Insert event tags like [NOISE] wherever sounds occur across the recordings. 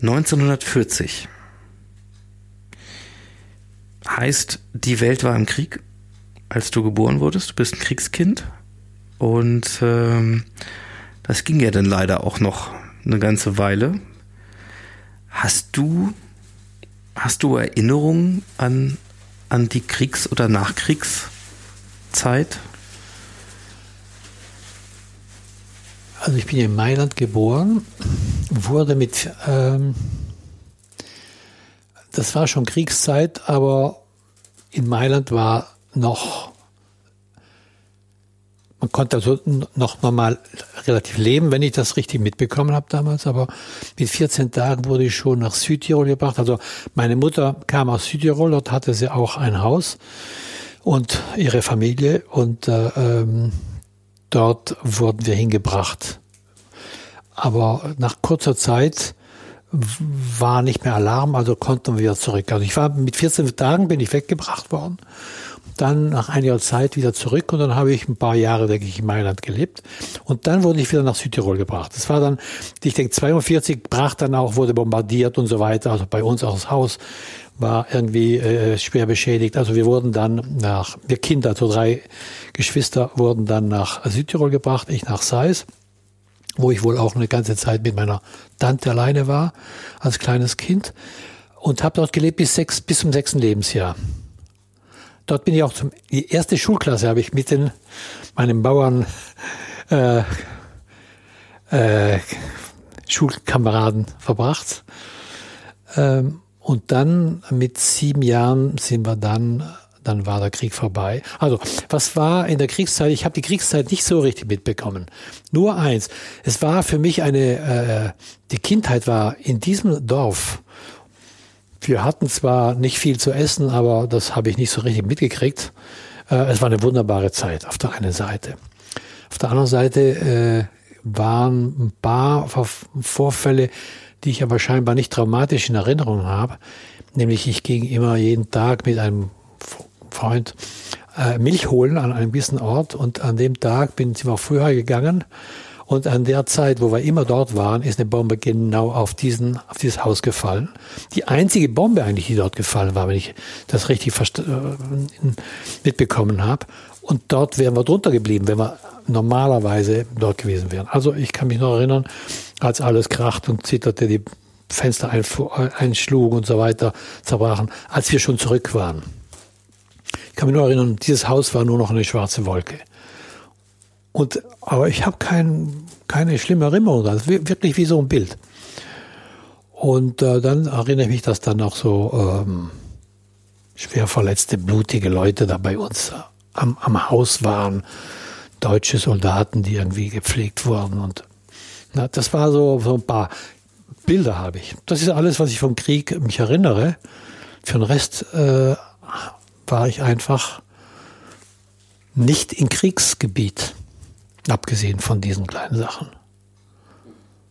1940. Heißt, die Welt war im Krieg, als du geboren wurdest. Du bist ein Kriegskind. Und ähm, das ging ja dann leider auch noch eine ganze Weile. Hast du, hast du Erinnerungen an, an die Kriegs- oder Nachkriegszeit? Also ich bin in Mailand geboren, wurde mit, ähm, das war schon Kriegszeit, aber in Mailand war noch, man konnte also noch normal relativ leben, wenn ich das richtig mitbekommen habe damals, aber mit 14 Tagen wurde ich schon nach Südtirol gebracht. Also meine Mutter kam aus Südtirol, dort hatte sie auch ein Haus und ihre Familie und äh, ähm, dort wurden wir hingebracht. Aber nach kurzer Zeit war nicht mehr Alarm, also konnten wir zurück. Also ich war mit 14 Tagen bin ich weggebracht worden, dann nach einiger Zeit wieder zurück und dann habe ich ein paar Jahre, denke ich, in Mailand gelebt und dann wurde ich wieder nach Südtirol gebracht. Das war dann, ich denke, 42 brach dann auch, wurde bombardiert und so weiter. Also bei uns auch das Haus war irgendwie äh, schwer beschädigt. Also wir wurden dann nach, wir Kinder, so drei Geschwister wurden dann nach Südtirol gebracht, ich nach Seis wo ich wohl auch eine ganze Zeit mit meiner Tante alleine war, als kleines Kind. Und habe dort gelebt bis, sechs, bis zum sechsten Lebensjahr. Dort bin ich auch zum, die erste Schulklasse habe ich mit den, meinen Bauern, äh, äh, Schulkameraden verbracht. Ähm, und dann mit sieben Jahren sind wir dann dann war der Krieg vorbei. Also, was war in der Kriegszeit? Ich habe die Kriegszeit nicht so richtig mitbekommen. Nur eins, es war für mich eine, äh, die Kindheit war in diesem Dorf. Wir hatten zwar nicht viel zu essen, aber das habe ich nicht so richtig mitgekriegt. Äh, es war eine wunderbare Zeit auf der einen Seite. Auf der anderen Seite äh, waren ein paar Vorfälle, die ich aber scheinbar nicht traumatisch in Erinnerung habe. Nämlich ich ging immer jeden Tag mit einem Freund äh, Milch holen an einem gewissen Ort und an dem Tag bin ich mal früher gegangen und an der Zeit, wo wir immer dort waren, ist eine Bombe genau auf diesen, auf dieses Haus gefallen. Die einzige Bombe eigentlich, die dort gefallen war, wenn ich das richtig äh, mitbekommen habe. Und dort wären wir drunter geblieben, wenn wir normalerweise dort gewesen wären. Also ich kann mich noch erinnern, als alles kracht und zitterte, die Fenster einschlugen und so weiter, zerbrachen, als wir schon zurück waren. Ich kann mich nur erinnern, dieses Haus war nur noch eine schwarze Wolke. Und, aber ich habe kein, keine schlimme Erinnerung, ist wirklich wie so ein Bild. Und äh, dann erinnere ich mich, dass dann auch so ähm, schwer verletzte, blutige Leute da bei uns am, am Haus waren, deutsche Soldaten, die irgendwie gepflegt wurden. Und na, das war so, so ein paar Bilder habe ich. Das ist alles, was ich vom Krieg mich erinnere. Für den Rest äh, war ich einfach nicht im Kriegsgebiet, abgesehen von diesen kleinen Sachen.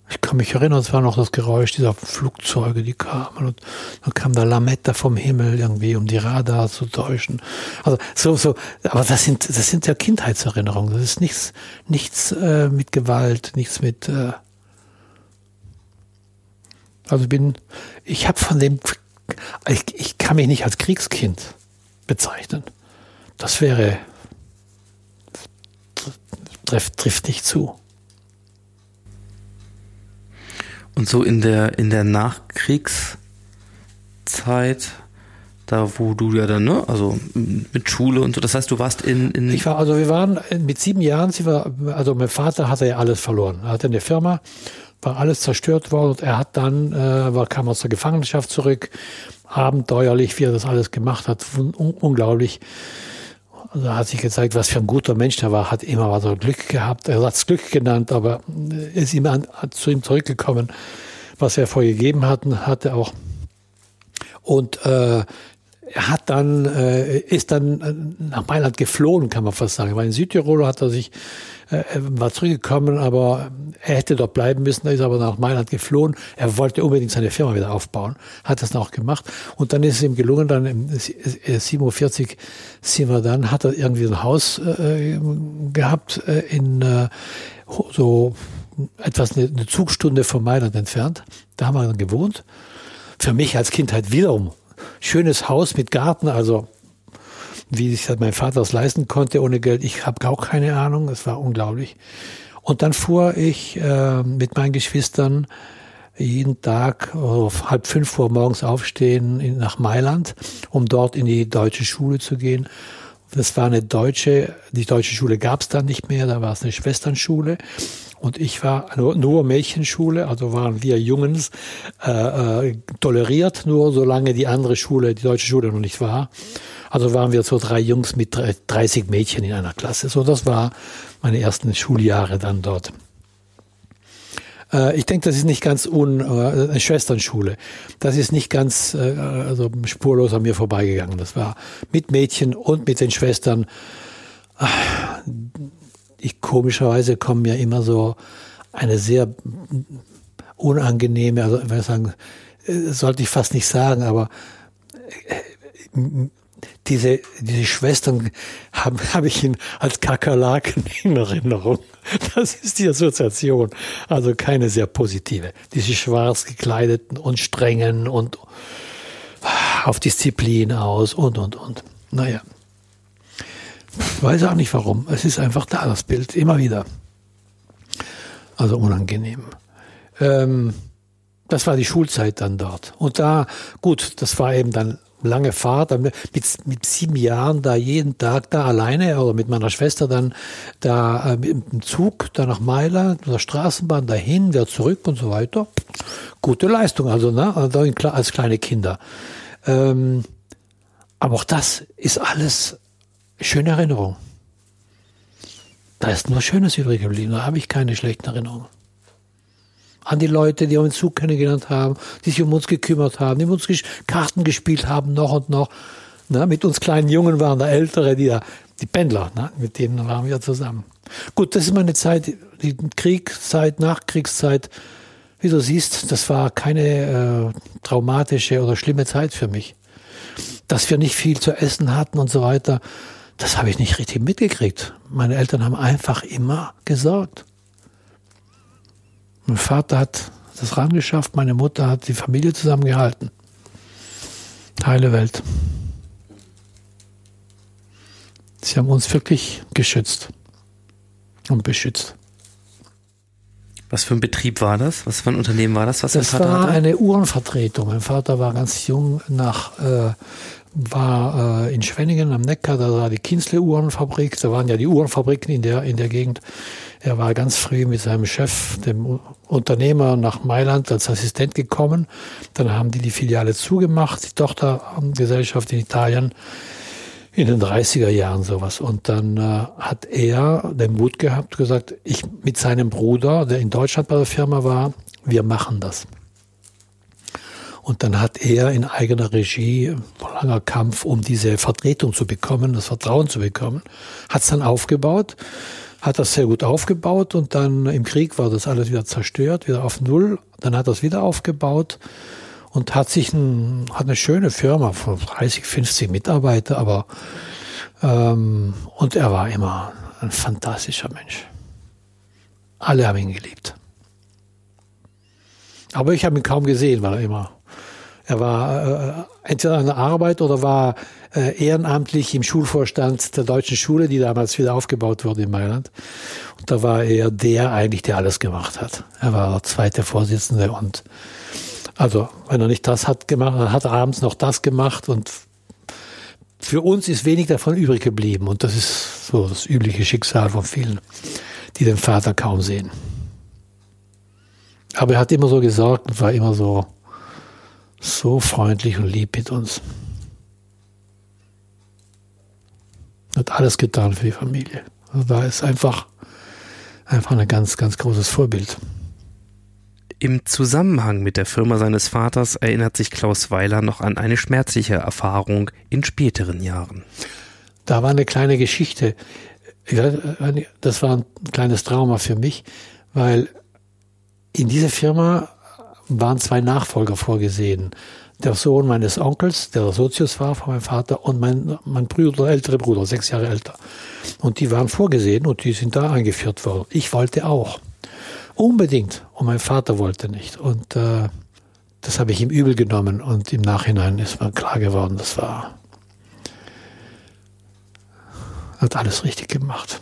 Ich kann mich erinnern, es war noch das Geräusch dieser Flugzeuge, die kamen und dann kam da Lametta vom Himmel irgendwie, um die Radar zu täuschen. Also so, so, aber das sind, das sind ja Kindheitserinnerungen. Das ist nichts, nichts äh, mit Gewalt, nichts mit. Äh also bin, ich habe von dem, ich, ich kann mich nicht als Kriegskind bezeichnen. Das wäre, trifft, trifft nicht zu. Und so in der, in der Nachkriegszeit, da wo du ja dann, ne, also mit Schule und so, das heißt, du warst in, in Ich war, also wir waren mit sieben Jahren, also mein Vater hatte ja alles verloren. Er hatte eine Firma, war alles zerstört worden er hat dann, äh, war, kam aus der Gefangenschaft zurück, abenteuerlich, wie er das alles gemacht hat, un unglaublich. Also hat sich gezeigt, was für ein guter Mensch er war, hat immer was Glück gehabt. Er hat es Glück genannt, aber ist immer an, zu ihm zurückgekommen, was er vorher gegeben hat, hat er auch. Und äh, hat dann, äh, ist dann äh, nach Mailand geflohen, kann man fast sagen. Weil in Südtirol hat er sich, äh, war zurückgekommen, aber er hätte dort bleiben müssen, er ist aber nach Mailand geflohen. Er wollte unbedingt seine Firma wieder aufbauen, hat das noch gemacht. Und dann ist es ihm gelungen, dann im 47 sind wir dann, hat er irgendwie ein Haus äh, gehabt äh, in äh, so etwas eine, eine Zugstunde von Mailand entfernt. Da haben wir dann gewohnt. Für mich als Kind halt wiederum schönes Haus mit Garten, also wie sich mein Vater das leisten konnte ohne Geld. Ich habe auch keine Ahnung, es war unglaublich. Und dann fuhr ich äh, mit meinen Geschwistern jeden Tag oh, halb fünf Uhr morgens aufstehen nach Mailand, um dort in die deutsche Schule zu gehen. Das war eine deutsche, die deutsche Schule gab es dann nicht mehr, da war es eine Schwesternschule. Und ich war nur, Mädchenschule, also waren wir Jungens äh, äh, toleriert, nur solange die andere Schule, die deutsche Schule noch nicht war. Also waren wir so drei Jungs mit 30 Mädchen in einer Klasse. So, das war meine ersten Schuljahre dann dort. Äh, ich denke, das ist nicht ganz un, äh, eine Schwesternschule. Das ist nicht ganz äh, also spurlos an mir vorbeigegangen. Das war mit Mädchen und mit den Schwestern. Ich komischerweise kommen mir immer so eine sehr unangenehme, also sagen, sollte ich fast nicht sagen, aber diese, diese Schwestern [LAUGHS] habe hab ich ihn als Kakerlaken in Erinnerung. Das ist die Assoziation. Also keine sehr positive. Diese schwarz gekleideten und strengen und auf Disziplin aus und, und, und. Naja. Weiß auch nicht warum. Es ist einfach da, das Bild. Immer wieder. Also unangenehm. Ähm, das war die Schulzeit dann dort. Und da, gut, das war eben dann lange Fahrt, mit, mit sieben Jahren da jeden Tag da alleine oder mit meiner Schwester dann da äh, mit dem Zug da nach Mailand, mit der Straßenbahn dahin, wieder zurück und so weiter. Gute Leistung, also ne, also als kleine Kinder. Ähm, aber auch das ist alles schöne Erinnerung. Da ist nur Schönes übrig geblieben, da habe ich keine schlechten Erinnerungen an die Leute, die uns Zug kennengelernt haben, die sich um uns gekümmert haben, die uns Karten gespielt haben, noch und noch. Na, mit uns kleinen Jungen waren da Ältere, die, da, die Pendler, na, mit denen waren wir zusammen. Gut, das ist meine Zeit, die Kriegszeit, Nachkriegszeit. Wie du siehst, das war keine äh, traumatische oder schlimme Zeit für mich. Dass wir nicht viel zu essen hatten und so weiter, das habe ich nicht richtig mitgekriegt. Meine Eltern haben einfach immer gesorgt. Mein Vater hat das ran geschafft, meine Mutter hat die Familie zusammengehalten. Heile Welt. Sie haben uns wirklich geschützt und beschützt. Was für ein Betrieb war das? Was für ein Unternehmen war das? Was das war hatte? eine Uhrenvertretung. Mein Vater war ganz jung nach, äh, war äh, in Schwenningen am Neckar, da war die Kinsle Uhrenfabrik. Da waren ja die Uhrenfabriken in der, in der Gegend. Er war ganz früh mit seinem Chef, dem Unternehmer, nach Mailand als Assistent gekommen. Dann haben die die Filiale zugemacht, die Tochtergesellschaft in Italien in den 30er Jahren sowas. Und dann äh, hat er den Mut gehabt, gesagt, ich mit seinem Bruder, der in Deutschland bei der Firma war, wir machen das. Und dann hat er in eigener Regie, langer Kampf, um diese Vertretung zu bekommen, das Vertrauen zu bekommen, hat es dann aufgebaut hat das sehr gut aufgebaut und dann im Krieg war das alles wieder zerstört, wieder auf Null. Dann hat er es wieder aufgebaut und hat sich ein, hat eine schöne Firma von 30, 50 Mitarbeiter, aber ähm, und er war immer ein fantastischer Mensch. Alle haben ihn geliebt. Aber ich habe ihn kaum gesehen, weil er immer er war äh, entweder an der Arbeit oder war äh, ehrenamtlich im Schulvorstand der deutschen Schule, die damals wieder aufgebaut wurde in Mailand. Und da war er der eigentlich, der alles gemacht hat. Er war der zweite Vorsitzende und also, wenn er nicht das hat gemacht, dann hat er abends noch das gemacht und für uns ist wenig davon übrig geblieben. Und das ist so das übliche Schicksal von vielen, die den Vater kaum sehen. Aber er hat immer so gesorgt und war immer so so freundlich und lieb mit uns. Hat alles getan für die Familie. Also da ist einfach, einfach ein ganz, ganz großes Vorbild. Im Zusammenhang mit der Firma seines Vaters erinnert sich Klaus Weiler noch an eine schmerzliche Erfahrung in späteren Jahren. Da war eine kleine Geschichte. Das war ein kleines Trauma für mich, weil in dieser Firma waren zwei Nachfolger vorgesehen. Der Sohn meines Onkels, der Sozius war von meinem Vater, und mein, mein Bruder, ältere Bruder, sechs Jahre älter. Und die waren vorgesehen und die sind da eingeführt worden. Ich wollte auch. Unbedingt. Und mein Vater wollte nicht. Und äh, das habe ich ihm übel genommen. Und im Nachhinein ist mir klar geworden, das war. hat alles richtig gemacht.